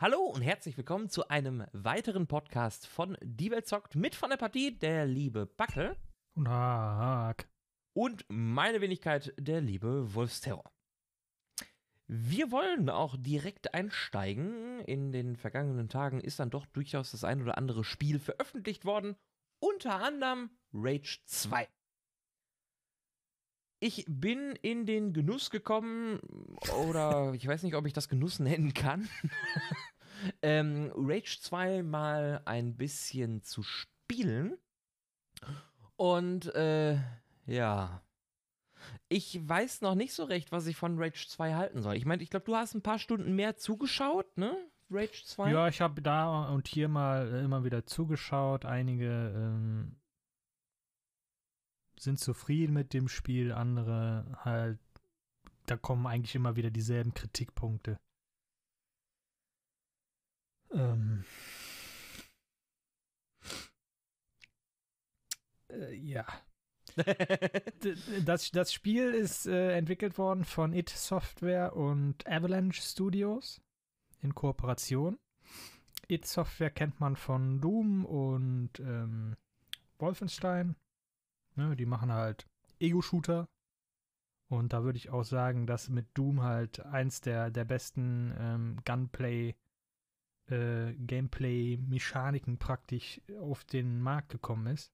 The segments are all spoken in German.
Hallo und herzlich willkommen zu einem weiteren Podcast von Die Welt zockt mit von der Partie der liebe Backel Und Haag. und meine Wenigkeit der liebe Wolfsterror. Wir wollen auch direkt einsteigen. In den vergangenen Tagen ist dann doch durchaus das ein oder andere Spiel veröffentlicht worden, unter anderem Rage 2. Ich bin in den Genuss gekommen, oder ich weiß nicht, ob ich das Genuss nennen kann, ähm, Rage 2 mal ein bisschen zu spielen. Und äh, ja, ich weiß noch nicht so recht, was ich von Rage 2 halten soll. Ich meine, ich glaube, du hast ein paar Stunden mehr zugeschaut, ne? Rage 2? Ja, ich habe da und hier mal immer wieder zugeschaut. Einige ähm, sind zufrieden mit dem Spiel, andere halt, da kommen eigentlich immer wieder dieselben Kritikpunkte. Ähm. Äh, ja. Das, das Spiel ist äh, entwickelt worden von It Software und Avalanche Studios in Kooperation. It Software kennt man von Doom und ähm, Wolfenstein. Ne, die machen halt Ego-Shooter. Und da würde ich auch sagen, dass mit Doom halt eins der, der besten ähm, Gunplay, äh, Gameplay-Mechaniken praktisch auf den Markt gekommen ist.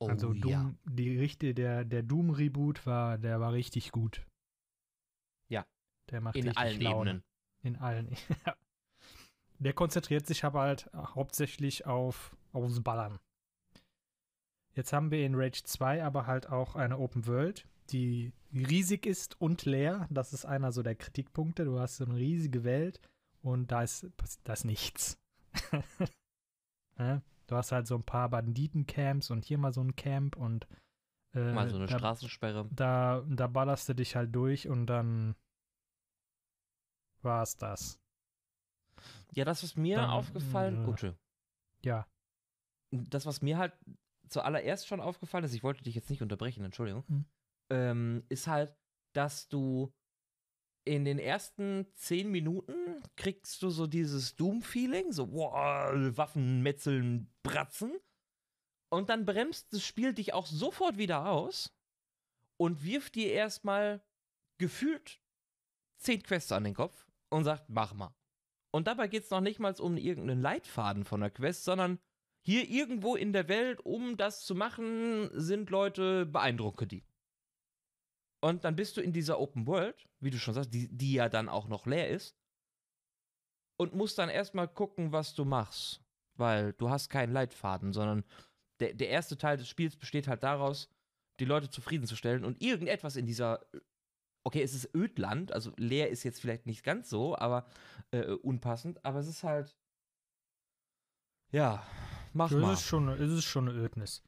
oh, Also Doom, ja. die richtige, der, der Doom-Reboot war, der war richtig gut. Ja. Der macht In richtig allen Laune. Ebenen. In allen. Der konzentriert sich aber halt hauptsächlich auf aufs Ballern. Jetzt haben wir in Rage 2 aber halt auch eine Open World, die riesig ist und leer. Das ist einer so der Kritikpunkte. Du hast so eine riesige Welt und da ist, da ist nichts. Du hast halt so ein paar Banditencamps und hier mal so ein Camp und äh, Mal so eine da, Straßensperre. da, da ballerst du dich halt durch und dann war's das. Ja, das, was mir Dann, aufgefallen, äh, oh, tschö. Ja. das, was mir halt zuallererst schon aufgefallen ist, ich wollte dich jetzt nicht unterbrechen, Entschuldigung, Mhm. ähm, ist halt, dass du in den ersten zehn Minuten kriegst du so dieses Doom-Feeling, so wow, Waffen, Metzeln, Bratzen. Und dann bremst das Spiel dich auch sofort wieder aus und wirft dir erstmal gefühlt zehn Quests an den Kopf und sagt, mach mal. Und dabei geht es noch nicht mal um irgendeinen Leitfaden von der Quest, sondern hier irgendwo in der Welt, um das zu machen, sind Leute, beeindrucke die. Und dann bist du in dieser Open World, wie du schon sagst, die, die ja dann auch noch leer ist. Und musst dann erstmal gucken, was du machst. Weil du hast keinen Leitfaden, sondern der, der erste Teil des Spiels besteht halt daraus, die Leute zufriedenzustellen und irgendetwas in dieser. Okay, es ist Ödland, also leer ist jetzt vielleicht nicht ganz so, aber äh, unpassend, aber es ist halt. Ja, mach Das mal. ist schon, es ist schon eine Ödnis.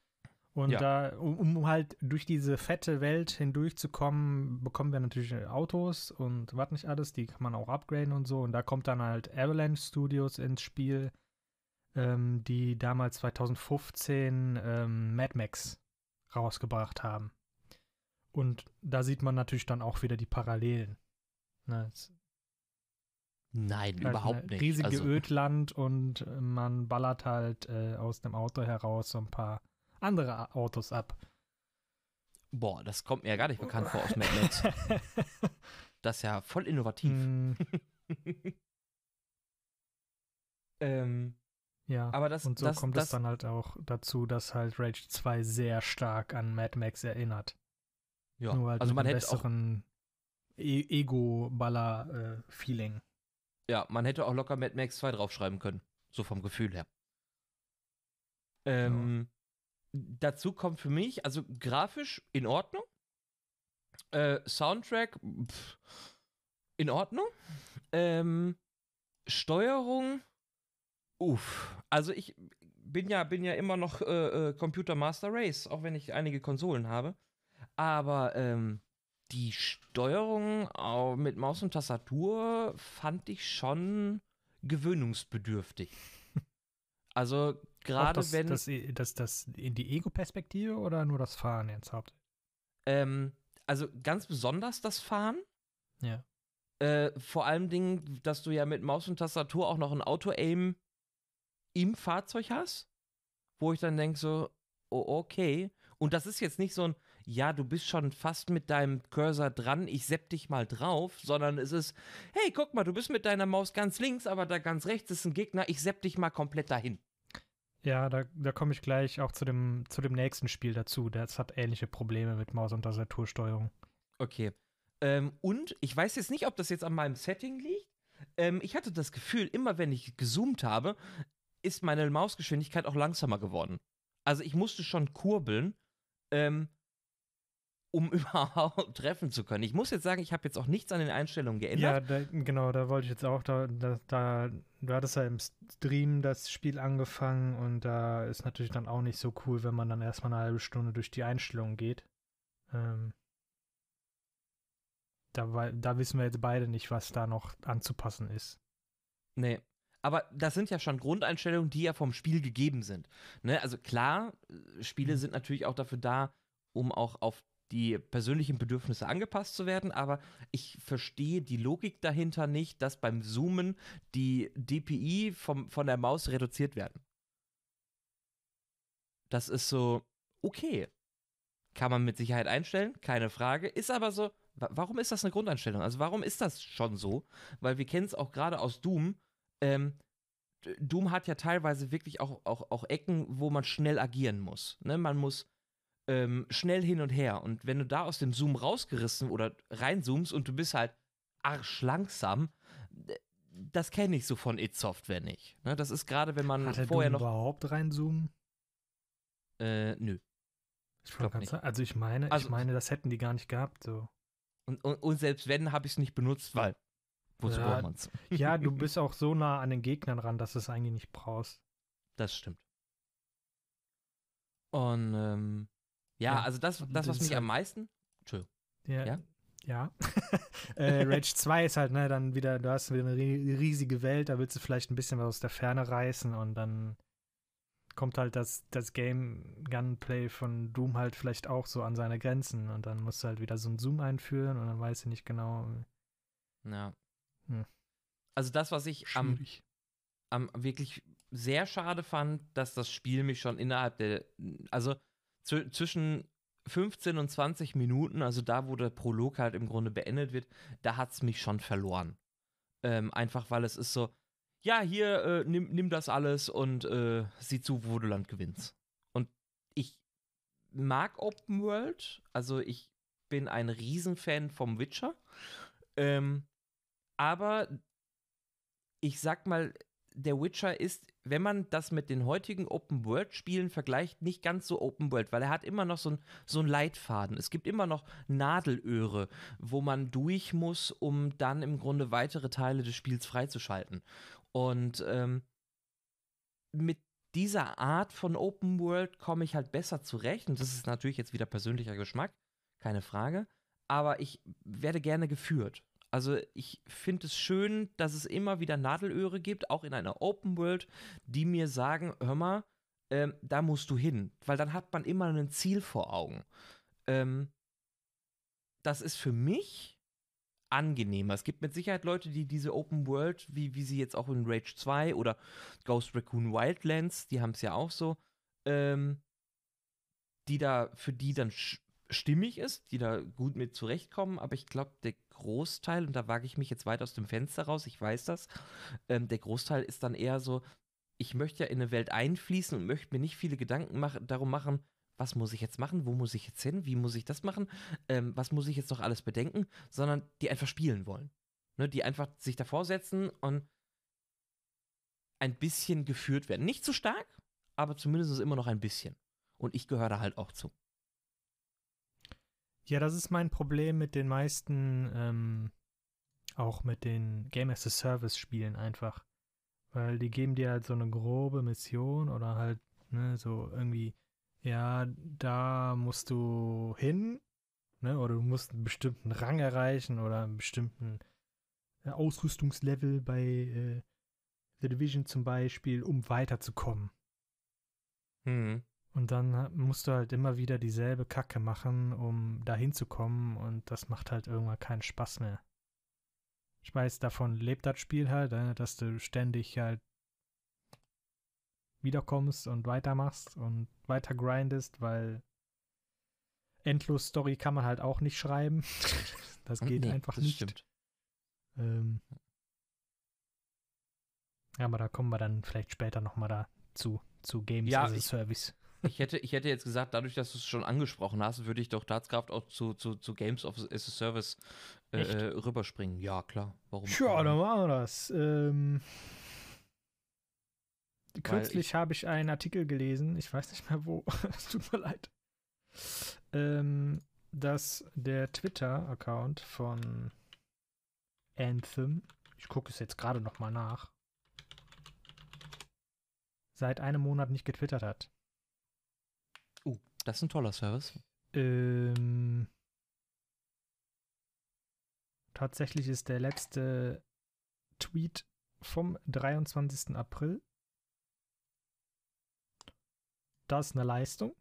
Und Ja. da, um, um halt durch diese fette Welt hindurchzukommen, bekommen wir natürlich Autos und was nicht alles, die kann man auch upgraden und so. Und da kommt dann halt Avalanche Studios ins Spiel, ähm, die damals 2015 ähm, Mad Max rausgebracht haben. Und da sieht man natürlich dann auch wieder die Parallelen. Ne, es Nein, halt überhaupt nicht. Riesige also, Ödland und äh, man ballert halt äh, aus dem Auto heraus so ein paar andere Autos ab. boah, das kommt mir ja gar nicht bekannt vor aus Mad Max. Das ist ja voll innovativ. Mm, ähm, ja. aber das, und so das, kommt das, es dann halt auch dazu, dass halt Rage 2 sehr stark an Mad Max erinnert. ja. Nur halt also man hätte auch, besseren e Ego-Baller-Feeling. Ja, man hätte auch locker Mad Max 2 draufschreiben können. So vom Gefühl her. Ähm, Dazu kommt für mich, also grafisch in Ordnung. Äh, Soundtrack pff, in Ordnung. Ähm, Steuerung, uff. Also ich bin ja, bin ja immer noch äh, äh, Computer Master Race, auch wenn ich einige Konsolen habe. Aber ähm, die Steuerung mit Maus und Tastatur fand ich schon gewöhnungsbedürftig. Also gerade das, wenn das, das, das in die Ego-Perspektive oder nur das Fahren jetzt hauptsächlich? ähm, also ganz besonders das Fahren. Ja. Äh, vor allem Dingen, dass du ja mit Maus und Tastatur auch noch ein Auto-Aim im Fahrzeug hast, wo ich dann denke so, oh, okay. Und das ist jetzt nicht so ein, ja, du bist schon fast mit deinem Cursor dran, ich sepp dich mal drauf, sondern es ist, hey, guck mal, du bist mit deiner Maus ganz links, aber da ganz rechts ist ein Gegner, ich sepp dich mal komplett dahin. Ja, da, da komme ich gleich auch zu dem, zu dem nächsten Spiel dazu. Das hat ähnliche Probleme mit Maus- und Tastatursteuerung. Okay. Ähm, und ich weiß jetzt nicht, ob das jetzt an meinem Setting liegt. Ähm, ich hatte das Gefühl, immer wenn ich gezoomt habe, ist meine Mausgeschwindigkeit auch langsamer geworden. Also ich musste schon kurbeln, ähm, um überhaupt treffen zu können. Ich muss jetzt sagen, ich habe jetzt auch nichts an den Einstellungen geändert. Ja, da, genau, da wollte ich jetzt auch, da, da, da, du hattest ja im Stream das Spiel angefangen und da ist natürlich dann auch nicht so cool, wenn man dann erstmal eine halbe Stunde durch die Einstellungen geht. Ähm, da, da wissen wir jetzt beide nicht, was da noch anzupassen ist. Nee. Aber das sind ja schon Grundeinstellungen, die ja vom Spiel gegeben sind. Ne? Also klar, Spiele mhm. sind natürlich auch dafür da, um auch auf die persönlichen Bedürfnisse angepasst zu werden, aber ich verstehe die Logik dahinter nicht, dass beim Zoomen die DPI vom, von der Maus reduziert werden. Das ist so, okay. Kann man mit Sicherheit einstellen, keine Frage. Ist aber so, warum ist das eine Grundeinstellung? Also warum ist das schon so? Weil wir kennen es auch gerade aus Doom. Ähm, Doom hat ja teilweise wirklich auch, auch, auch Ecken, wo man schnell agieren muss. Ne? Man muss ähm, schnell hin und her. Und wenn du da aus dem Zoom rausgerissen oder reinzoomst und du bist halt arschlangsam, das kenne ich so von It Software nicht. Ne, das ist gerade, wenn man Hat der vorher Doom noch. überhaupt reinzoomen? Äh, nö. Ich glaub nicht. Also ich meine, also, ich meine, das hätten die gar nicht gehabt. So. Und, und, und selbst wenn, habe ich es nicht benutzt, weil wozu ja, braucht man es? ja, du bist auch so nah an den Gegnern ran, dass du es eigentlich nicht brauchst. Das stimmt. Und ähm, ja, ja, also das, das was mich halt am meisten. Entschuldigung. Ja. Ja. ja. äh, Rage 2 ist halt, ne, dann wieder, du hast wieder eine riesige Welt, da willst du vielleicht ein bisschen was aus der Ferne reißen und dann kommt halt das, das Game Gunplay von Doom halt vielleicht auch so an seine Grenzen und dann musst du halt wieder so einen Zoom einführen und dann weißt du nicht genau. Ja. Hm. Also das, was ich am, am wirklich sehr schade fand, dass das Spiel mich schon innerhalb der, also zwischen 15 und 20 Minuten, also da, wo der Prolog halt im Grunde beendet wird, da hat es mich schon verloren. Ähm, einfach weil es ist so, ja, hier, äh, nimm, nimm das alles und äh, sieh zu, wo du Land gewinnst. Und ich mag Open World, also ich bin ein Riesenfan vom Witcher. Ähm, aber ich sag mal, der Witcher ist, wenn man das mit den heutigen Open-World-Spielen vergleicht, nicht ganz so Open-World, weil er hat immer noch so, ein, so einen Leitfaden. Es gibt immer noch Nadelöhre, wo man durch muss, um dann im Grunde weitere Teile des Spiels freizuschalten. Und ähm, mit dieser Art von Open World komme ich halt besser zurecht. Und das ist natürlich jetzt wieder persönlicher Geschmack, keine Frage. Aber ich werde gerne geführt. Also ich finde es schön, dass es immer wieder Nadelöhre gibt, auch in einer Open World, die mir sagen, hör mal, ähm, da musst du hin, weil dann hat man immer ein Ziel vor Augen. Ähm, das ist für mich angenehmer. Es gibt mit Sicherheit Leute, die diese Open World, wie, wie sie jetzt auch in Rage 2 oder Ghost Raccoon Wildlands, die haben es ja auch so, ähm, die da, für die dann stimmig ist, die da gut mit zurechtkommen, aber ich glaube, der Großteil, und da wage ich mich jetzt weit aus dem Fenster raus, ich weiß das, ähm, der Großteil ist dann eher so, ich möchte ja in eine Welt einfließen und möchte mir nicht viele Gedanken mach darum machen, was muss ich jetzt machen, wo muss ich jetzt hin, wie muss ich das machen, ähm, was muss ich jetzt noch alles bedenken, sondern die einfach spielen wollen. Ne, die einfach sich davor setzen und ein bisschen geführt werden. Nicht zu stark, aber zumindest immer noch ein bisschen. Und ich gehöre da halt auch zu. Ja, das ist mein Problem mit den meisten, ähm, auch mit den Game as a Service Spielen einfach. Weil die geben dir halt so eine grobe Mission oder halt, ne, so irgendwie, ja, da musst du hin, ne, oder du musst einen bestimmten Rang erreichen oder einen bestimmten äh, Ausrüstungslevel bei äh, The Division zum Beispiel, um weiterzukommen. Hm. Und dann musst du halt immer wieder dieselbe Kacke machen, um da hinzukommen und das macht halt irgendwann keinen Spaß mehr. Ich weiß, davon lebt das Spiel halt, äh, dass du ständig halt wiederkommst und weitermachst und weiter grindest, weil Endlos-Story kann man halt auch nicht schreiben. das geht nee, einfach das nicht. Stimmt. Ähm, ja, aber da kommen wir dann vielleicht später nochmal dazu, zu Games ja, as a Service. Ich hätte, ich hätte jetzt gesagt, dadurch, dass du es schon angesprochen hast, würde ich doch Tatskraft auch zu, zu, zu Games as a Service äh, rüberspringen. Ja, klar. Warum? Ja, dann machen wir das. Ähm, kürzlich habe ich einen Artikel gelesen, ich weiß nicht mehr wo, es tut mir leid, ähm, dass der Twitter-Account von Anthem, ich gucke es jetzt gerade noch mal nach, seit einem Monat nicht getwittert hat. Das ist ein toller Service. Ähm, tatsächlich ist der letzte Tweet vom 23. April. Das ist eine Leistung.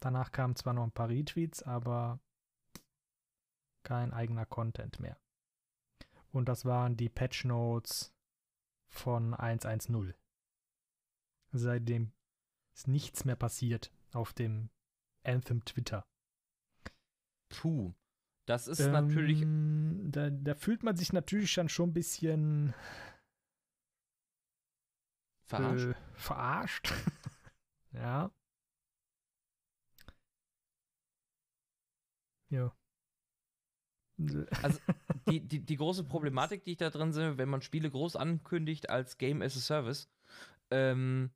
Danach kamen zwar noch ein paar Retweets, aber kein eigener Content mehr. Und das waren die Patch Notes von 1.1.0. Seitdem ist nichts mehr passiert auf dem Anthem Twitter. Puh, das ist ähm, natürlich. Da, da, fühlt man sich natürlich dann schon ein bisschen verarscht. Äh, verarscht. ja. Ja. Also die, die, die große Problematik, die ich da drin sehe, wenn man Spiele groß ankündigt als Game as a Service, ähm,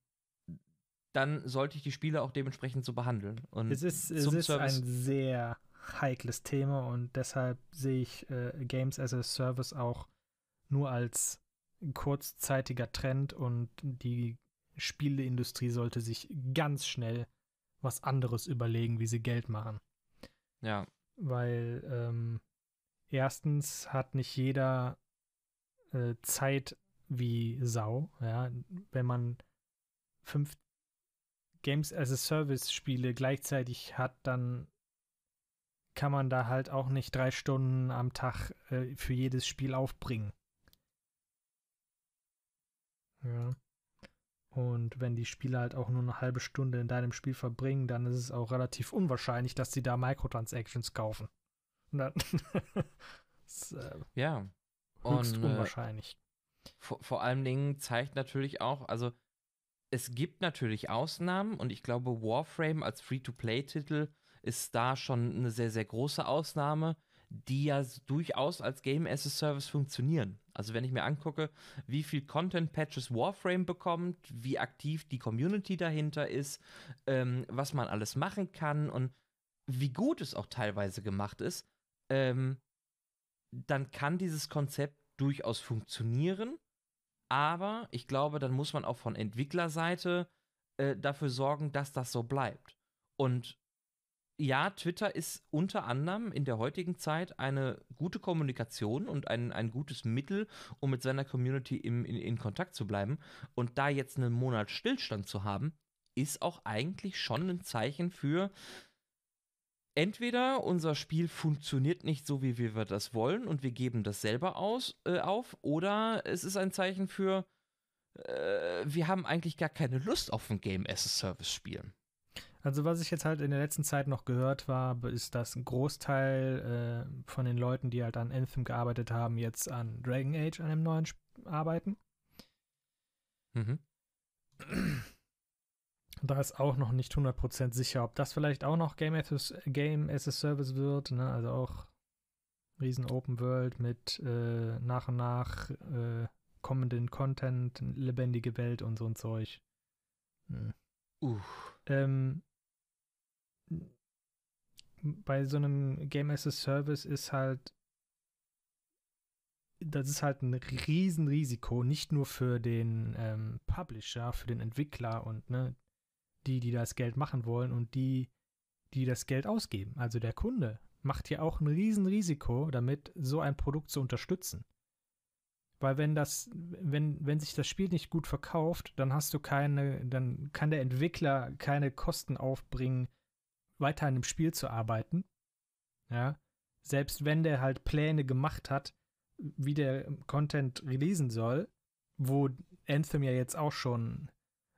dann sollte ich die Spiele auch dementsprechend so behandeln. Und es ist, es ist ein sehr heikles Thema und deshalb sehe ich äh, Games as a Service auch nur als kurzzeitiger Trend und die Spieleindustrie sollte sich ganz schnell was anderes überlegen, wie sie Geld machen. Ja. Weil ähm, erstens hat nicht jeder äh, Zeit wie Sau. Ja? Wenn man fünf Games as a Service Spiele gleichzeitig hat, dann kann man da halt auch nicht drei Stunden am Tag äh, für jedes Spiel aufbringen. Ja. Und wenn die Spieler halt auch nur eine halbe Stunde in deinem Spiel verbringen, dann ist es auch relativ unwahrscheinlich, dass sie da Microtransactions kaufen. Ist, äh, ja. Höchst Und, äh, unwahrscheinlich. Vor, vor allen Dingen zeigt natürlich auch, also es gibt natürlich Ausnahmen und ich glaube, Warframe als Free-to-Play-Titel ist da schon eine sehr, sehr große Ausnahme, die ja durchaus als Game as a Service funktionieren. Also wenn ich mir angucke, wie viel Content-Patches Warframe bekommt, wie aktiv die Community dahinter ist, ähm, was man alles machen kann und wie gut es auch teilweise gemacht ist, ähm, dann kann dieses Konzept durchaus funktionieren. Aber ich glaube, dann muss man auch von Entwicklerseite äh, dafür sorgen, dass das so bleibt. Und ja, Twitter ist unter anderem in der heutigen Zeit eine gute Kommunikation und ein, ein gutes Mittel, um mit seiner Community im, in, in Kontakt zu bleiben. Und da jetzt einen Monat Stillstand zu haben, ist auch eigentlich schon ein Zeichen für, entweder unser Spiel funktioniert nicht so, wie wir das wollen und wir geben das selber aus, äh, auf, oder es ist ein Zeichen für, äh, wir haben eigentlich gar keine Lust auf ein Game as a Service spielen. Also was ich jetzt halt in der letzten Zeit noch gehört habe, ist, dass ein Großteil äh, von den Leuten, die halt an Anthem gearbeitet haben, jetzt an Dragon Age, an einem neuen Sp arbeiten. Mhm. Da ist auch noch nicht 100% sicher, ob das vielleicht auch noch Game as a, Game as a Service wird, ne? also auch riesen Open World mit äh, nach und nach äh, kommenden Content, lebendige Welt und so ein Zeug. Hm. Uh. Ähm, bei so einem Game as a Service ist halt, das ist halt ein Riesenrisiko, nicht nur für den ähm, Publisher, für den Entwickler und ne, die, die das Geld machen wollen und die, die das Geld ausgeben. Also der Kunde macht ja auch ein Riesenrisiko, damit so ein Produkt zu unterstützen. Weil wenn das, wenn, wenn sich das Spiel nicht gut verkauft, dann hast du keine, dann kann der Entwickler keine Kosten aufbringen, weiter an dem Spiel zu arbeiten. Ja. Selbst wenn der halt Pläne gemacht hat, wie der Content releasen soll, wo Anthem ja jetzt auch schon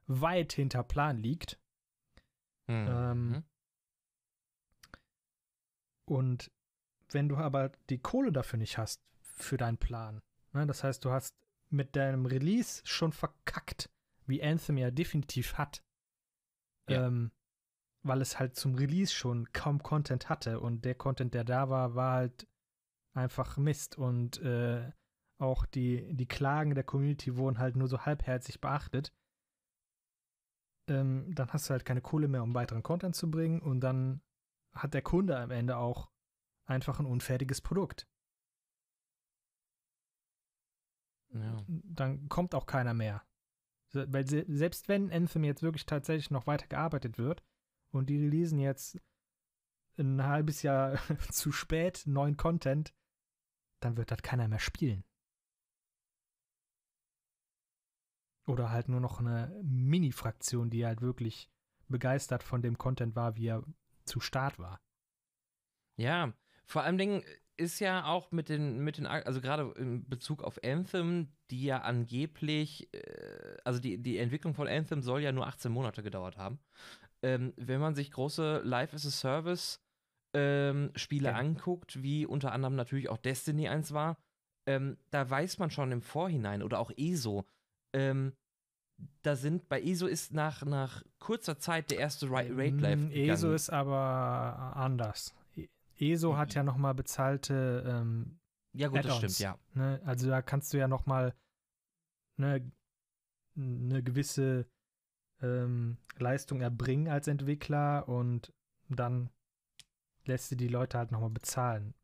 weit hinter Plan liegt. Mhm. Ähm, und wenn du aber die Kohle dafür nicht hast, für deinen Plan, ne, das heißt, du hast mit deinem Release schon verkackt, wie Anthem ja definitiv hat, Ja. ähm, weil es halt zum Release schon kaum Content hatte und der Content, der da war, war halt einfach Mist und äh, auch die, die Klagen der Community wurden halt nur so halbherzig beachtet. Ähm, dann hast du halt keine Kohle mehr, um weiteren Content zu bringen und dann hat der Kunde am Ende auch einfach ein unfertiges Produkt. ja. Dann kommt auch keiner mehr. Weil se selbst wenn Anthem jetzt wirklich tatsächlich noch weiter gearbeitet wird und die releasen jetzt ein halbes Jahr zu spät neuen Content, dann wird das keiner mehr spielen. Oder halt nur noch eine Mini-Fraktion, die halt wirklich begeistert von dem Content war, wie er zu Start war. Ja, vor allem Dingen ist ja auch mit den, mit den, also gerade in Bezug auf Anthem, die ja angeblich, äh, also die, die Entwicklung von Anthem soll ja nur 18 Monate gedauert haben. Ähm, wenn man sich große Live-as-a-Service ähm, Spiele Ja. anguckt, wie unter anderem natürlich auch Destiny eins war, ähm, da weiß man schon im Vorhinein oder auch ESO, ähm, da sind, bei ESO ist nach, nach kurzer Zeit der erste Ra Raid Live Mm, ESO ist aber anders. ESO hat ja nochmal bezahlte ähm, Ja gut, das stimmt, ja. Ne? Also da kannst du ja noch mal ne, eine gewisse ähm, Leistung erbringen als Entwickler und dann lässt du die Leute halt noch mal bezahlen.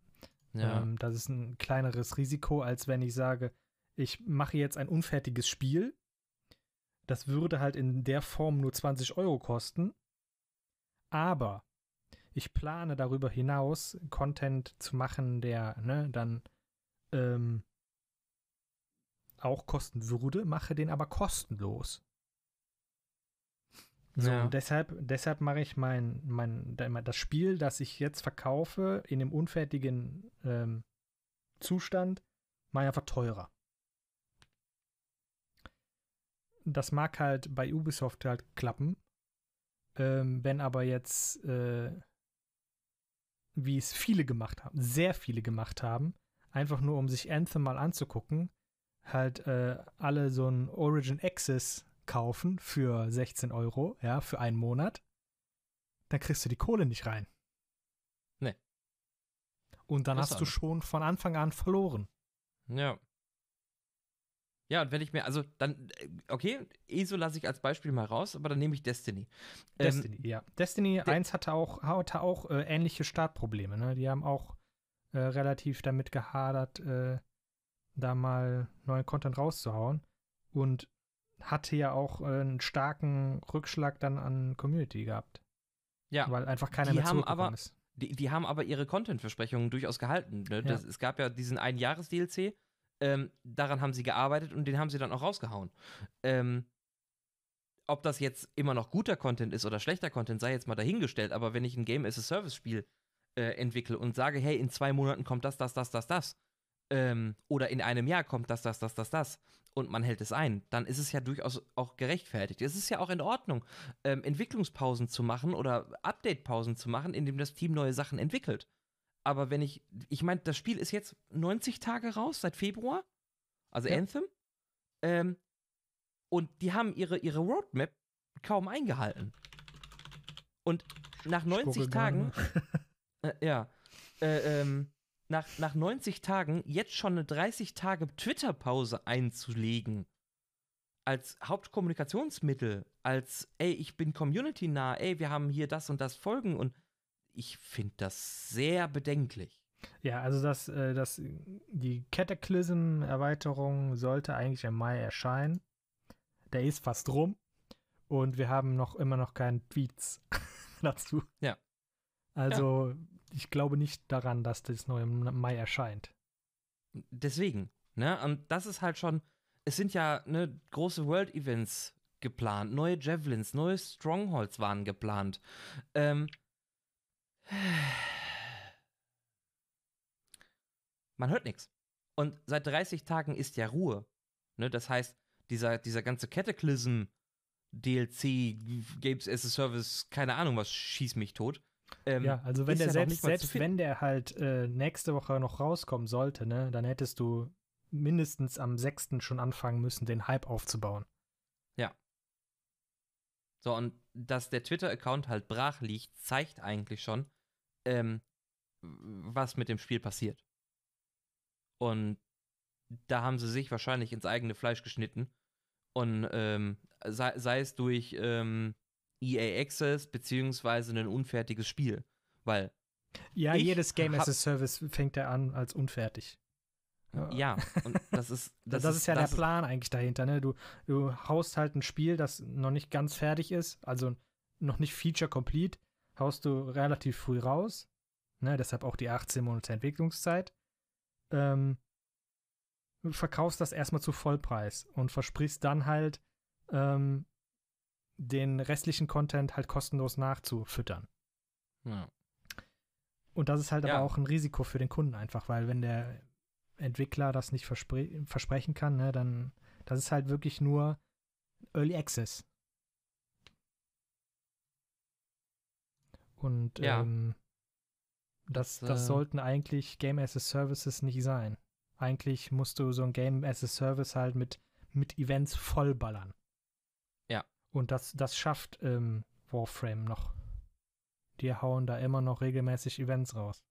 ja. Ähm, das ist ein kleineres Risiko, als wenn ich sage, ich mache jetzt ein unfertiges Spiel. Das würde halt in der Form nur 20 Euro kosten. Aber ich plane darüber hinaus, Content zu machen, der ne, dann ähm, auch kosten würde, mache den aber kostenlos. So, Ja. und deshalb, deshalb mache ich mein, mein, das Spiel, das ich jetzt verkaufe, in dem unfertigen ähm, Zustand, ich einfach teurer. Das mag halt bei Ubisoft halt klappen. Ähm, wenn aber jetzt, äh, wie es viele gemacht haben, sehr viele gemacht haben, einfach nur um sich Anthem mal anzugucken, halt äh, alle so ein Origin Access kaufen für 16 Euro, ja, für einen Monat, dann kriegst du die Kohle nicht rein. Nee. Und dann Das hast du schon von Anfang an verloren. Ja. Ja, und wenn ich mir, also dann, äh, okay, ESO lasse ich als Beispiel mal raus, aber dann nehme ich Destiny. Ähm, Destiny, ja. Destiny der- 1 hatte auch, hatte auch äh, ähnliche Startprobleme. Ne? Die haben auch äh, relativ damit gehadert, äh, da mal neuen Content rauszuhauen. Und hatte ja auch äh, einen starken Rückschlag dann an Community gehabt. Ja, Weil einfach keiner die mehr haben aber- ist. die, die haben aber ihre Content-Versprechungen durchaus gehalten. Ne? Das, Es gab ja diesen einen Jahres-DLC, ähm, daran haben sie gearbeitet und den haben sie dann auch rausgehauen. Ähm, ob das jetzt immer noch guter Content ist oder schlechter Content, sei jetzt mal dahingestellt, aber wenn ich ein Game-as-a-Service-Spiel äh, entwickle und sage, hey, in zwei Monaten kommt das, das, das, das, das, ähm, oder in einem Jahr kommt das, das, das, das, das, und man hält es ein, dann ist es ja durchaus auch gerechtfertigt. Es ist ja auch in Ordnung, ähm, Entwicklungspausen zu machen oder Update-Pausen zu machen, indem das Team neue Sachen entwickelt. Aber wenn ich, ich meine, das Spiel ist jetzt 90 Tage raus, seit Februar, also Ja. Anthem, ähm, und die haben ihre, ihre Roadmap kaum eingehalten. Und nach 90 Spucke Tagen, äh, ja, äh, ähm, nach, nach 90 Tagen jetzt schon eine 30 Tage Twitter-Pause einzulegen, als Hauptkommunikationsmittel, als, ey, ich bin community-nah, ey, wir haben hier das und das Folgen und ich finde das sehr bedenklich. Ja, also das, äh, das, die Cataclysm-Erweiterung sollte eigentlich im Mai erscheinen. Der ist fast rum. Und wir haben noch immer noch keinen Tweets dazu. Ja. Also, ich glaube nicht daran, dass das neu im Mai erscheint. Deswegen, ne, und das ist halt schon, es sind ja, ne, große World-Events geplant, neue Javelins, neue Strongholds waren geplant. Ähm, man hört nichts. Und seit 30 Tagen ist ja Ruhe. Ne? Das heißt, dieser, dieser ganze Cataclysm DLC, Games as a Service, keine Ahnung was, schieß mich tot. Ähm, ja, also wenn der ja selbst, selbst wenn der halt äh, nächste Woche noch rauskommen sollte, ne, dann hättest du mindestens am 6. schon anfangen müssen, den Hype aufzubauen. Ja. So, und dass der Twitter-Account halt brach liegt, zeigt eigentlich schon, ähm, was mit dem Spiel passiert. Und da haben sie sich wahrscheinlich ins eigene Fleisch geschnitten. Und ähm, sei, sei, es durch ähm, EA Access beziehungsweise ein unfertiges Spiel. Weil. Ja, jedes Game as a Service fängt er an als unfertig. Ja, und das ist. Das, das ist, ist ja das der Plan eigentlich dahinter, ne? Du, du haust halt ein Spiel, das noch nicht ganz fertig ist, also noch nicht feature complete, haust du relativ früh raus. Ne? Deshalb auch die 18 Monate Entwicklungszeit. Ähm, verkaufst das erstmal zu Vollpreis und versprichst dann halt, ähm, den restlichen Content halt kostenlos nachzufüttern. Ja. Und das ist halt ja. aber auch ein Risiko für den Kunden einfach, weil wenn der Entwickler das nicht verspre versprechen kann, ne, dann das ist halt wirklich nur Early Access. Und ja. ähm, das, das äh, sollten eigentlich Game as a Services nicht sein. Eigentlich musst du so ein Game as a Service halt mit, mit Events vollballern. Ja. Und das, das schafft ähm, Warframe noch. Die hauen da immer noch regelmäßig Events raus.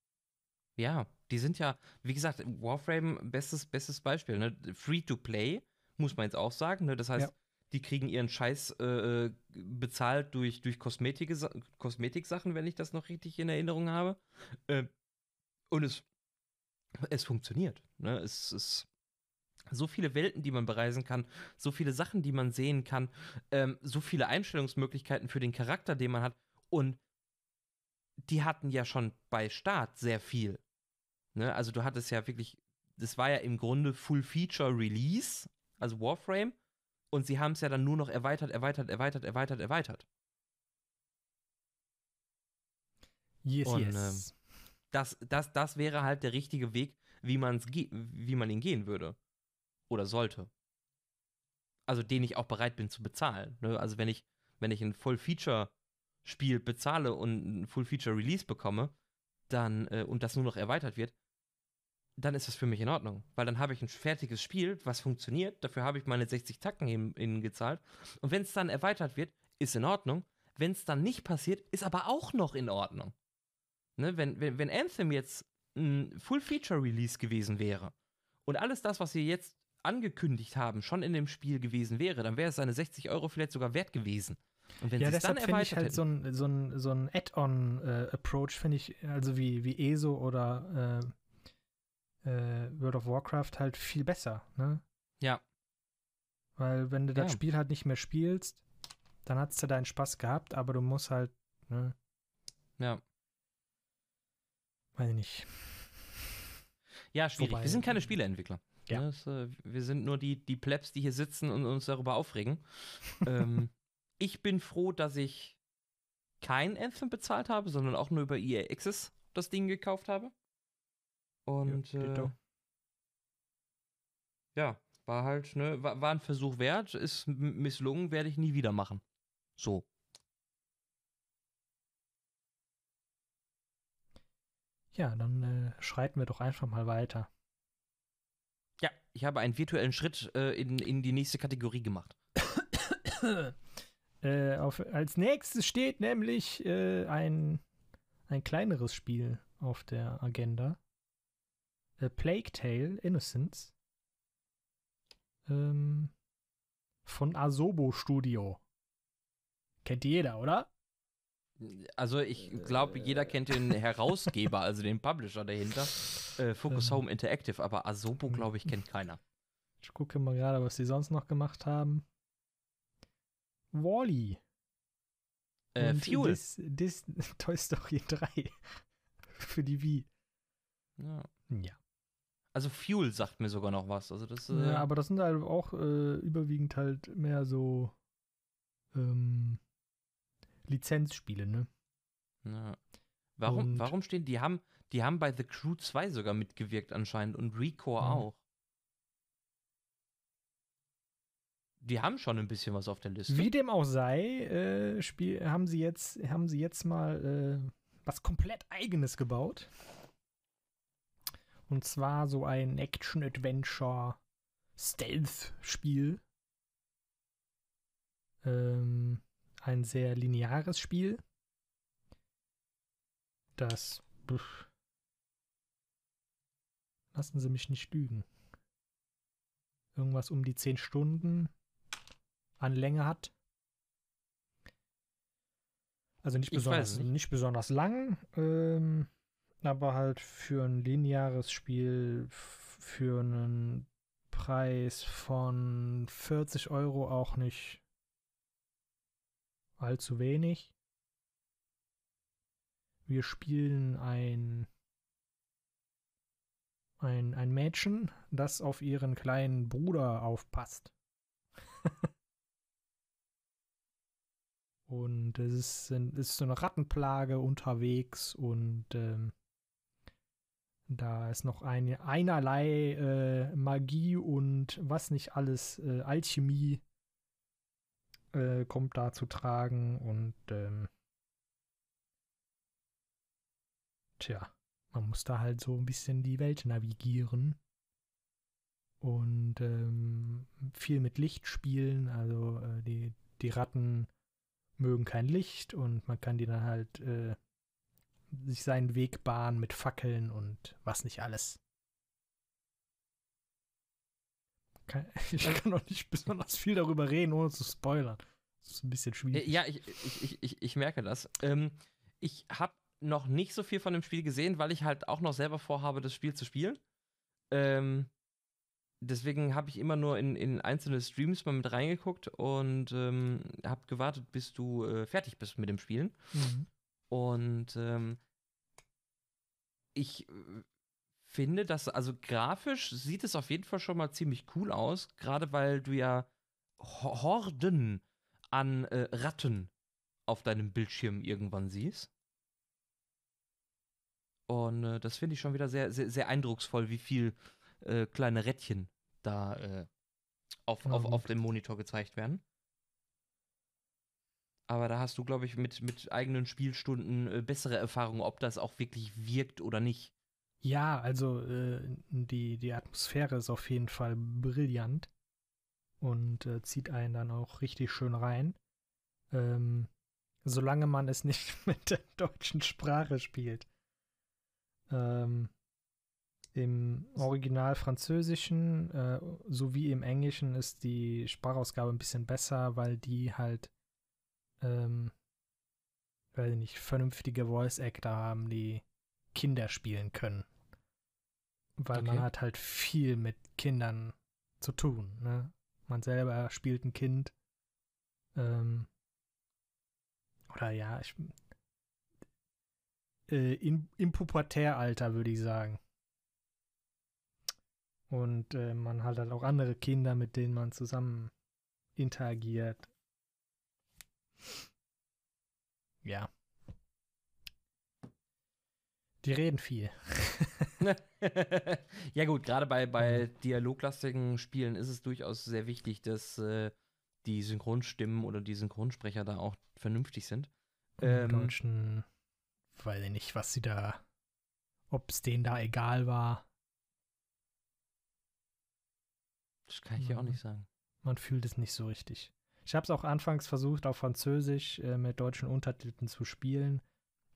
Ja, die sind ja, wie gesagt, Warframe, bestes, bestes Beispiel, ne? Free to play, muss man jetzt auch sagen, ne? Das heißt, ja. Die kriegen ihren Scheiß äh, äh bezahlt durch, durch Kosmetik, Kosmetiksachen, wenn ich das noch richtig in Erinnerung habe. Äh, und es, es funktioniert. Ne? Es ist so viele Welten, die man bereisen kann, so viele Sachen, die man sehen kann, ähm, so viele Einstellungsmöglichkeiten für den Charakter, den man hat. Und die hatten ja schon bei Start sehr viel. Ne? Also du hattest ja wirklich, das war ja im Grunde Full Feature Release, also Warframe, und sie haben es ja dann nur noch erweitert, erweitert, erweitert, erweitert, erweitert. Yes, und, yes. Ähm, das, das, das wäre halt der richtige Weg, wie, man's wie man ihn gehen würde. Oder sollte. Also den ich auch bereit bin zu bezahlen. Ne? Also wenn ich, wenn ich ein Full-Feature-Spiel bezahle und ein Full-Feature-Release bekomme, dann, äh, und das nur noch erweitert wird, dann ist das für mich in Ordnung. Weil dann habe ich ein fertiges Spiel, was funktioniert. Dafür habe ich meine 60 Tacken ihnen gezahlt. Und wenn es dann erweitert wird, ist in Ordnung. Wenn es dann nicht passiert, ist aber auch noch in Ordnung. Ne, wenn, wenn, wenn Anthem jetzt ein Full-Feature-Release gewesen wäre und alles das, was sie jetzt angekündigt haben, schon in dem Spiel gewesen wäre, dann wäre es seine 60 Euro vielleicht sogar wert gewesen. Und wenn ja, deshalb finde ich halt so ein, so ein, so ein Add-on-Approach, äh, finde ich, also wie, wie ESO oder äh, äh, World of Warcraft halt viel besser, ne? Ja. Weil wenn du ja. das Spiel halt nicht mehr spielst, dann hast du deinen Spaß gehabt, aber du musst halt, ne? Ja. Weiß ich nicht. Ja, schwierig. Wobei, wir sind keine Spieleentwickler. Ja. Das, äh, wir sind nur die, die Plebs, die hier sitzen und uns darüber aufregen. ähm, ich bin froh, dass ich kein Anthem bezahlt habe, sondern auch nur über EA Access das Ding gekauft habe. Und ja, äh, ja war halt, ne, war, war, ein Versuch wert, ist misslungen, werde ich nie wieder machen. So. Ja, dann äh, schreiten wir doch einfach mal weiter. Ja, ich habe einen virtuellen Schritt äh, in, in die nächste Kategorie gemacht. äh, auf, als nächstes steht nämlich äh, ein, ein kleineres Spiel auf der Agenda. A Plague Tale Innocence. Ähm, von Asobo Studio. Kennt jeder, oder? Also ich glaube, jeder kennt den Herausgeber, also den Publisher dahinter, äh, Focus ähm. Home Interactive, aber Asobo, hm. glaube ich, kennt keiner. Ich gucke mal gerade, was sie sonst noch gemacht haben. Wally. Äh, Fuel. Dis, Dis, Toy Story 3 für die Wii. Ja. ja. Also Fuel sagt mir sogar noch was. Also das, äh, ja, aber das sind halt auch äh, überwiegend halt mehr so ähm, Lizenzspiele, ne? Ja. Warum, warum stehen, die haben, Die haben bei The Crew 2 sogar mitgewirkt anscheinend und Recore Mhm. auch. Die haben schon ein bisschen was auf der Liste. Wie dem auch sei, äh, Spiel, haben sie jetzt, haben sie jetzt mal äh, was komplett eigenes gebaut. Und zwar so ein Action-Adventure-Stealth-Spiel. Ähm, ein sehr lineares Spiel. Das. pff, lassen Sie mich nicht lügen. Irgendwas um die 10 Stunden an Länge hat. Also nicht Ich besonders, es nicht. nicht. besonders lang, ähm, aber halt für ein lineares Spiel für einen Preis von 40 Euro auch nicht allzu wenig. Wir spielen ein, ein, ein Mädchen, das auf ihren kleinen Bruder aufpasst. Und es ist, ist so eine Rattenplage unterwegs und ähm, da ist noch eine, einerlei äh, Magie und was nicht alles, äh, Alchemie äh, kommt da zu tragen und ähm, tja, man muss da halt so ein bisschen die Welt navigieren und ähm, viel mit Licht spielen, also äh, die, die Ratten mögen kein Licht und man kann die dann halt äh, sich seinen Weg bahnen mit Fackeln und was nicht alles. Ich kann noch nicht besonders viel darüber reden, ohne zu spoilern. Das ist ein bisschen schwierig. Äh, Ja, ich, ich, ich, ich, ich merke das. Ähm, ich habe noch nicht so viel von dem Spiel gesehen, weil ich halt auch noch selber vorhabe, das Spiel zu spielen. Ähm, deswegen habe ich immer nur in, in einzelne Streams mal mit reingeguckt und ähm, habe gewartet, bis du äh, fertig bist mit dem Spielen. Mhm. Und ähm, ich finde, dass, also grafisch sieht es auf jeden Fall schon mal ziemlich cool aus, gerade weil du ja Ho- Horden an äh, Ratten auf deinem Bildschirm irgendwann siehst. Und äh, das finde ich schon wieder sehr, sehr, sehr eindrucksvoll, wie viel äh, kleine Rädchen da äh, auf, Ja, auf, auf dem Monitor gezeigt werden. Aber da hast du, glaube ich, mit, mit eigenen Spielstunden äh, bessere Erfahrungen, ob das auch wirklich wirkt oder nicht. Ja, also äh, die, die Atmosphäre ist auf jeden Fall brillant und äh, zieht einen dann auch richtig schön rein. Ähm, solange man es nicht mit der deutschen Sprache spielt. Ähm, Im Original Französischen äh, sowie im Englischen ist die Sprachausgabe ein bisschen besser, weil die halt, ähm, weiß ich nicht, vernünftige Voice Actor haben, die Kinder spielen können. Weil man Okay. hat halt viel mit Kindern zu tun. Ne? Man selber spielt ein Kind. Ähm, oder ja, ich, äh, in, im Pubertäralter würde ich sagen. Und äh, man hat halt auch andere Kinder, mit denen man zusammen interagiert. Ja. Die reden viel. ja gut, gerade bei, bei dialoglastigen Spielen ist es durchaus sehr wichtig, dass äh, die Synchronstimmen oder die Synchronsprecher da auch vernünftig sind. Ähm, Deutschen weiß ich nicht, was sie da, ob es denen da egal war. Das kann ich dir auch Mhm. nicht sagen. Man fühlt es nicht so richtig. Ich habe es auch anfangs versucht, auf Französisch äh, mit deutschen Untertiteln zu spielen.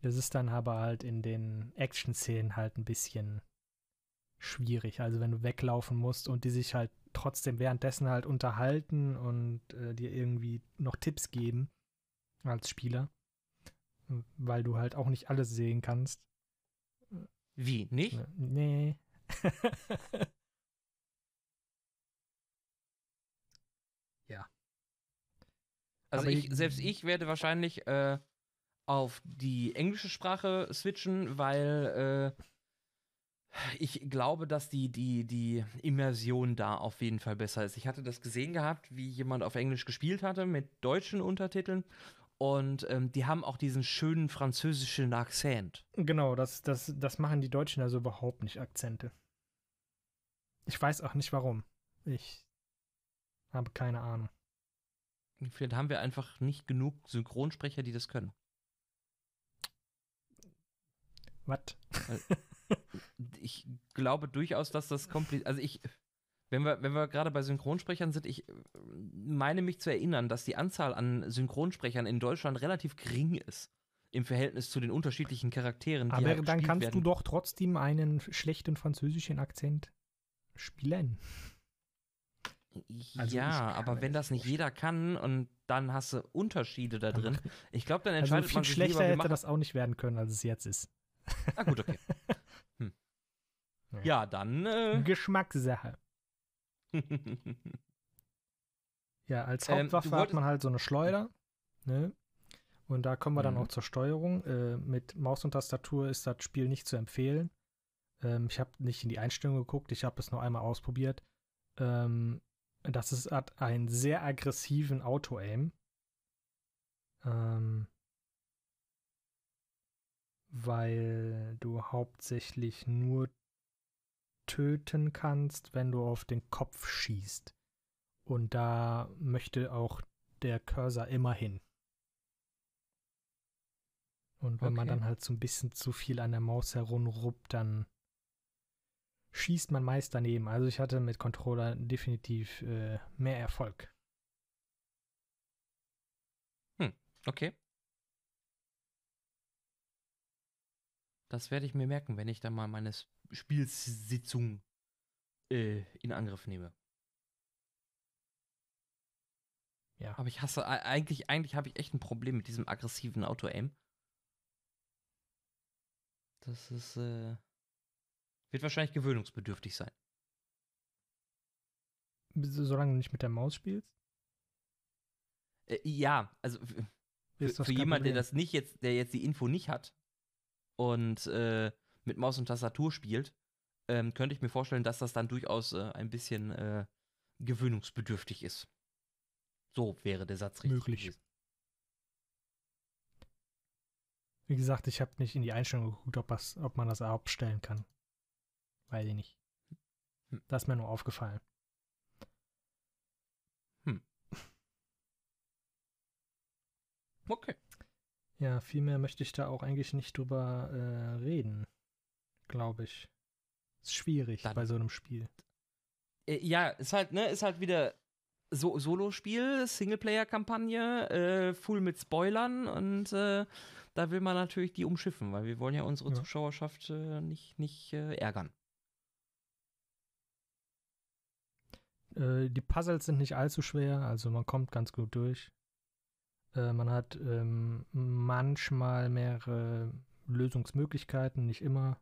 Das ist dann aber halt in den Action-Szenen halt ein bisschen schwierig. Also wenn du weglaufen musst und die sich halt trotzdem währenddessen halt unterhalten und äh, dir irgendwie noch Tipps geben als Spieler, weil du halt auch nicht alles sehen kannst. Wie? Nicht? Ne- Nee. Also ich- selbst ich werde wahrscheinlich äh, auf die englische Sprache switchen, weil äh, ich glaube, dass die, die, die Immersion da auf jeden Fall besser ist. Ich hatte das gesehen gehabt, wie jemand auf Englisch gespielt hatte mit deutschen Untertiteln. Und ähm, die haben auch diesen schönen französischen Akzent. Genau, das, das, das machen die Deutschen also überhaupt nicht, Akzente. Ich weiß auch nicht warum. Ich habe keine Ahnung. Vielleicht haben wir einfach nicht genug Synchronsprecher, die das können. Was? ich glaube durchaus, dass das kompliziert. Also ich, wenn wir, wenn wir gerade bei Synchronsprechern sind, ich meine mich zu erinnern, dass die Anzahl an Synchronsprechern in Deutschland relativ gering ist. Im Verhältnis zu den unterschiedlichen Charakteren. Die Aber halt dann kannst werden. du doch trotzdem einen schlechten französischen Akzent spielen. Also ja, aber wenn das nicht jeder kann und dann hast du Unterschiede da drin, ich glaube, dann also entscheidet also viel man sich schlechter lieber, hätte das auch nicht werden können, als es jetzt ist. Ah gut, okay. Hm. Ja, dann äh, Geschmackssache. ja, als ähm, Hauptwaffe ähm, hat man halt so eine Schleuder, ne? Und da kommen wir dann mhm. auch zur Steuerung. Äh, mit Maus und Tastatur ist das Spiel nicht zu empfehlen. Ähm, ich habe nicht in die Einstellung geguckt, ich habe es nur einmal ausprobiert. Ähm, das ist, hat einen sehr aggressiven Auto-Aim. Ähm, weil du hauptsächlich nur töten kannst, wenn du auf den Kopf schießt. Und da möchte auch der Cursor immer hin. Und wenn okay. man dann halt so ein bisschen zu viel an der Maus herumruppt, dann schießt man meist daneben. Also ich hatte mit Controller definitiv äh, mehr Erfolg. Hm, okay. Das werde ich mir merken, wenn ich dann mal meine Spielsitzung äh, in Angriff nehme. Ja. Aber ich hasse, eigentlich, eigentlich habe ich echt ein Problem mit diesem aggressiven Auto-Aim. Das ist, äh, wird wahrscheinlich gewöhnungsbedürftig sein. Solange du nicht mit der Maus spielst? Äh, ja, also für, für jemanden, der das nicht jetzt, der jetzt die Info nicht hat und äh, mit Maus und Tastatur spielt, ähm, könnte ich mir vorstellen, dass das dann durchaus äh, ein bisschen äh, gewöhnungsbedürftig ist. So wäre der Satz richtig. Möglich. Gewesen. Wie gesagt, ich habe nicht in die Einstellung geguckt, ob, ob man das abstellen kann. Weiß ich nicht. Hm. Das ist mir nur aufgefallen. Hm. Okay. Ja, viel mehr möchte ich da auch eigentlich nicht drüber äh, reden, glaube ich. Ist schwierig Dann, bei so einem Spiel. Äh, ja, ist halt, ne, ist halt wieder so Solo-Spiel, Singleplayer-Kampagne, äh, full mit Spoilern und äh, da will man natürlich die umschiffen, weil wir wollen ja unsere ja. Zuschauerschaft äh, nicht, nicht äh, ärgern. Äh, die Puzzles sind nicht allzu schwer, also man kommt ganz gut durch. Äh, man hat ähm, manchmal mehrere Lösungsmöglichkeiten, nicht immer.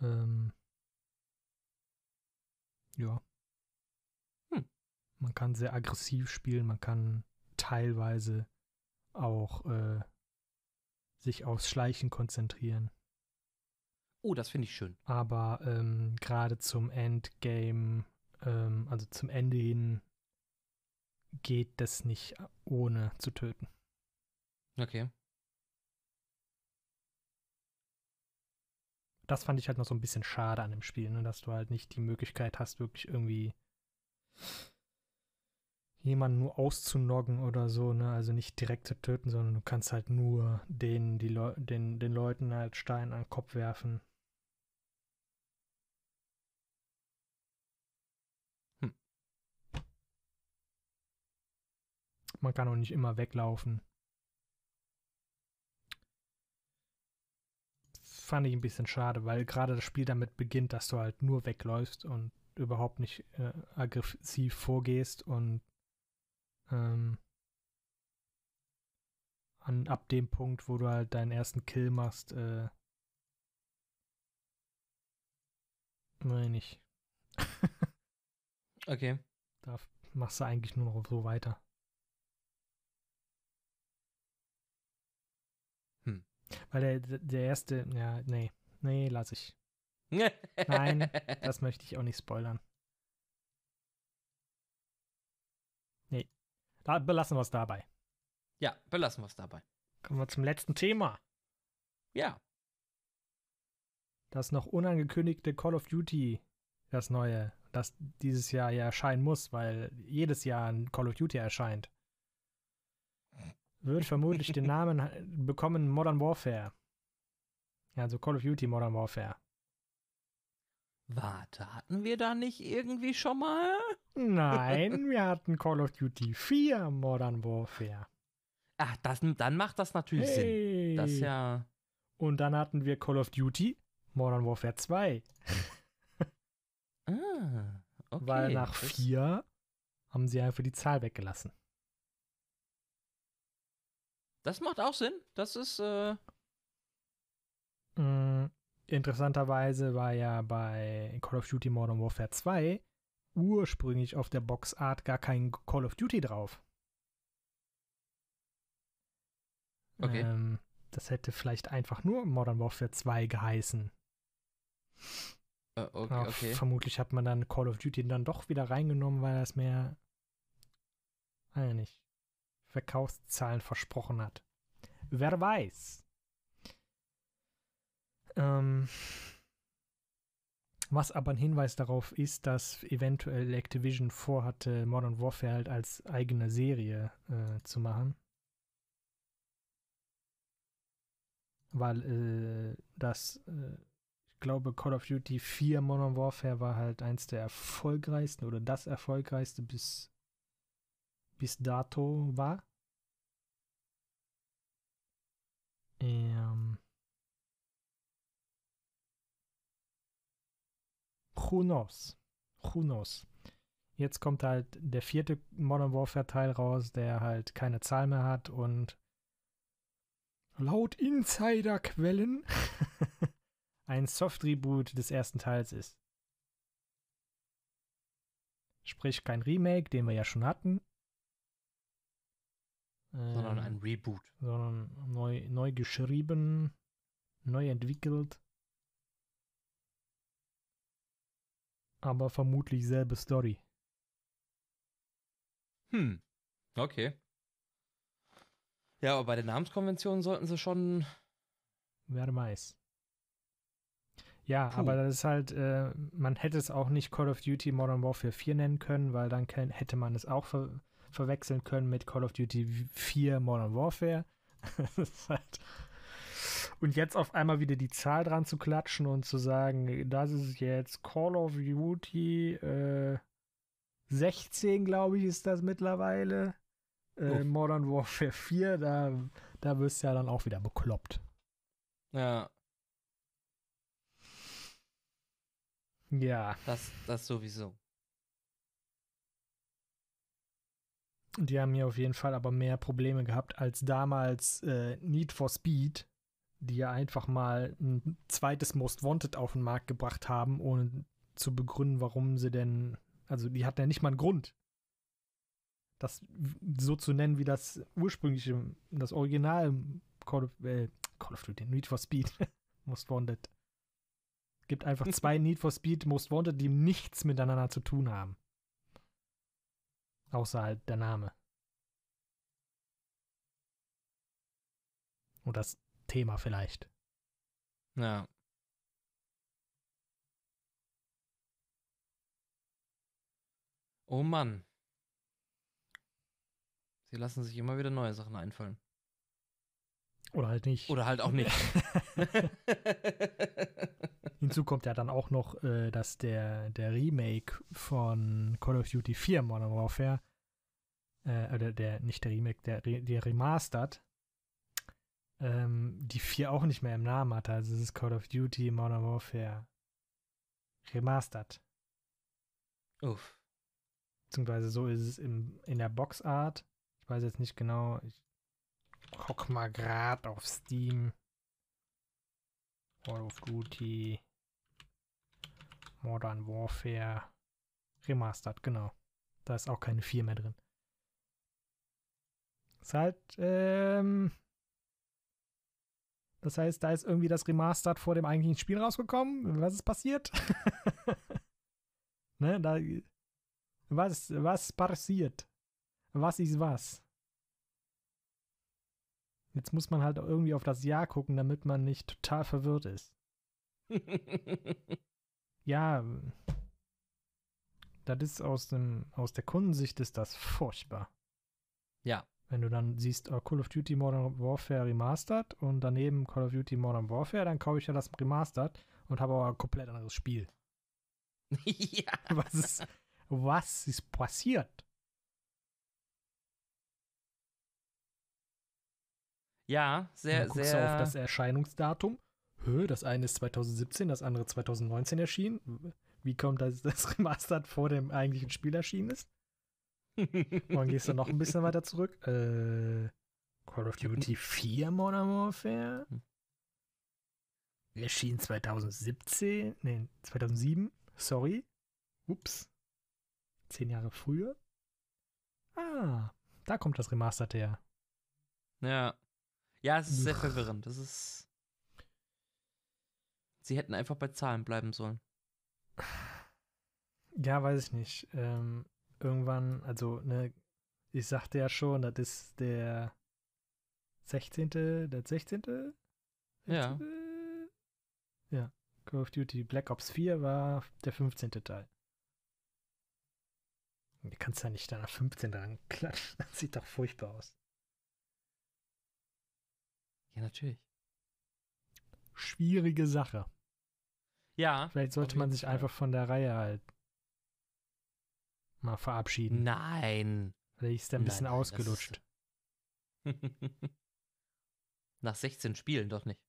Ähm, ja. Hm. Man kann sehr aggressiv spielen, man kann teilweise auch äh, sich aufs Schleichen konzentrieren. Oh, das finde ich schön. Aber ähm, gerade zum Endgame, ähm, also zum Ende hin, geht das nicht ohne zu töten. Okay. Das fand ich halt noch so ein bisschen schade an dem Spiel, ne? dass du halt nicht die Möglichkeit hast, wirklich irgendwie jemanden nur auszunoggen oder so, ne? Also nicht direkt zu töten, sondern du kannst halt nur den, die Leu den, den Leuten halt Stein an den Kopf werfen. Man kann auch nicht immer weglaufen. Fand ich ein bisschen schade, weil gerade das Spiel damit beginnt, dass du halt nur wegläufst und überhaupt nicht äh, aggressiv vorgehst und ähm, an, ab dem Punkt, wo du halt deinen ersten Kill machst, äh, meine ich. okay. Da machst du eigentlich nur noch so weiter. Weil der, der erste, ja, nee, nee, lass ich. Nein, das möchte ich auch nicht spoilern. Nee, da belassen wir es dabei. Ja, belassen wir es dabei. Kommen wir zum letzten Thema. Ja. Das noch unangekündigte Call of Duty, das neue, das dieses Jahr ja erscheinen muss, weil jedes Jahr ein Call of Duty erscheint. Wird vermutlich den Namen bekommen Modern Warfare. Ja, also Call of Duty Modern Warfare. Warte, hatten wir da nicht irgendwie schon mal? Nein, wir hatten Call of Duty 4 Modern Warfare. Ach, das, dann macht das natürlich Sinn. Das ja. Und dann hatten wir Call of Duty Modern Warfare 2. ah, okay. Weil nach 4 haben sie einfach die Zahl weggelassen. Das macht auch Sinn. Das ist. Äh mm, interessanterweise war ja bei Call of Duty Modern Warfare 2 ursprünglich auf der Boxart gar kein Call of Duty drauf. Okay. Ähm, das hätte vielleicht einfach nur Modern Warfare 2 geheißen. Uh, okay, okay. Vermutlich hat man dann Call of Duty dann doch wieder reingenommen, weil das mehr, weiß nicht, Verkaufszahlen versprochen hat. Wer weiß. Ähm, was aber ein Hinweis darauf ist, dass eventuell Activision vorhatte, Modern Warfare halt als eigene Serie äh, zu machen. Weil äh, das, äh, ich glaube, Call of Duty 4 Modern Warfare war halt eins der erfolgreichsten oder das erfolgreichste bis, bis dato war. Ähm, who knows? Who knows? Jetzt kommt halt der vierte Modern Warfare Teil raus, der halt keine Zahl mehr hat und laut Insiderquellen ein Soft-Reboot des ersten Teils ist. Sprich kein Remake, den wir ja schon hatten. Sondern ein Reboot. Sondern neu, neu geschrieben, neu entwickelt. aber vermutlich selbe Story. Hm. Okay. Ja, aber bei der Namenskonvention sollten sie schon. Wer weiß. Ja, Puh. aber das ist halt, äh, man hätte es auch nicht Call of Duty Modern Warfare 4 nennen können, weil dann hätte man es auch ver verwechseln können mit Call of Duty 4 Modern Warfare. halt und jetzt auf einmal wieder die Zahl dran zu klatschen und zu sagen, das ist jetzt Call of Duty äh, 16, glaube ich, ist das mittlerweile. Äh, Modern Warfare 4, da, da wirst du ja dann auch wieder bekloppt. Ja. Ja. Das, das sowieso. Die haben hier auf jeden Fall aber mehr Probleme gehabt als damals äh, Need for Speed, die ja einfach mal ein zweites Most Wanted auf den Markt gebracht haben, ohne zu begründen, warum sie denn, also die hatten ja nicht mal einen Grund, das so zu nennen, wie das ursprüngliche, das Original Call of, äh, Call of Duty, Need for Speed, Most Wanted. Es gibt einfach zwei Need for Speed Most Wanted, die nichts miteinander zu tun haben. Außer halt der Name. Und das Thema vielleicht. Ja. Oh Mann. Sie lassen sich immer wieder neue Sachen einfallen. Oder halt nicht. Oder halt auch nicht. Hinzu kommt ja dann auch noch, äh, dass der, der Remake von Call of Duty 4 Modern Warfare, äh, oder der, nicht der Remake, der, der Remastered, ähm, die 4 auch nicht mehr im Namen hatte. Also es ist Call of Duty Modern Warfare Remastered. Uff. Beziehungsweise so ist es im, in der Boxart. Ich weiß jetzt nicht genau. Ich guck mal grad auf Steam. Call of Duty Modern Warfare Remastered, genau. Da ist auch keine 4 mehr drin. Ist halt, ähm, das heißt, da ist irgendwie das Remastered vor dem eigentlichen Spiel rausgekommen. Was ist passiert? ne, da, was, was passiert? Was ist was? Jetzt muss man halt irgendwie auf das Jahr gucken, damit man nicht total verwirrt ist. ja, das ist aus, dem, aus der Kundensicht ist das furchtbar. Ja. Wenn du dann siehst, oh, Call of Duty Modern Warfare Remastered und daneben Call of Duty Modern Warfare, dann kaufe ich ja das Remastered und habe aber ein komplett anderes Spiel. ja. Was ist, was ist passiert? Ja, sehr, dann guckst sehr. du auf das Erscheinungsdatum. Hö, das eine ist 2017, das andere 2019 erschienen. Wie kommt das, das Remastered vor dem eigentlichen Spiel erschienen ist? Dann gehst du noch ein bisschen weiter zurück. Äh, Call of Duty 4 Modern Warfare? Hm. Erschien 2017? Nee, 2007. Sorry. Ups. Zehn Jahre früher. Ah, da kommt das Remastered her. ja. Ja, es ist sehr verwirrend. Das ist. Sie hätten einfach bei Zahlen bleiben sollen. Ja, weiß ich nicht. Ähm, irgendwann, also, ne, ich sagte ja schon, das ist der 16., der 16. Ja. 16.? Ja. Call of Duty Black Ops 4 war der 15. Teil. Du kannst ja nicht da nach 15 dran klatschen. Das sieht doch furchtbar aus. Ja, natürlich. Schwierige Sache. Ja. Vielleicht sollte man sich einfach von der Reihe halt mal verabschieden. Nein. Vielleicht ist der ein Nein, bisschen nein, ausgelutscht. Nach 16 Spielen doch nicht.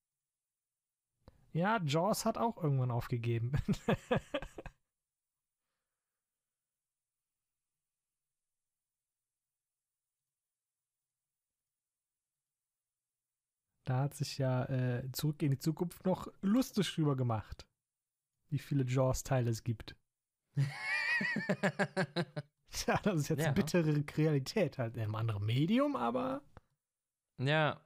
Ja, Jaws hat auch irgendwann aufgegeben. da hat sich ja äh, zurück in die Zukunft noch lustig drüber gemacht, wie viele Jaws-Teile es gibt. Ja, das ist jetzt Ja. bittere Realität, halt in einem anderen Medium, aber ja.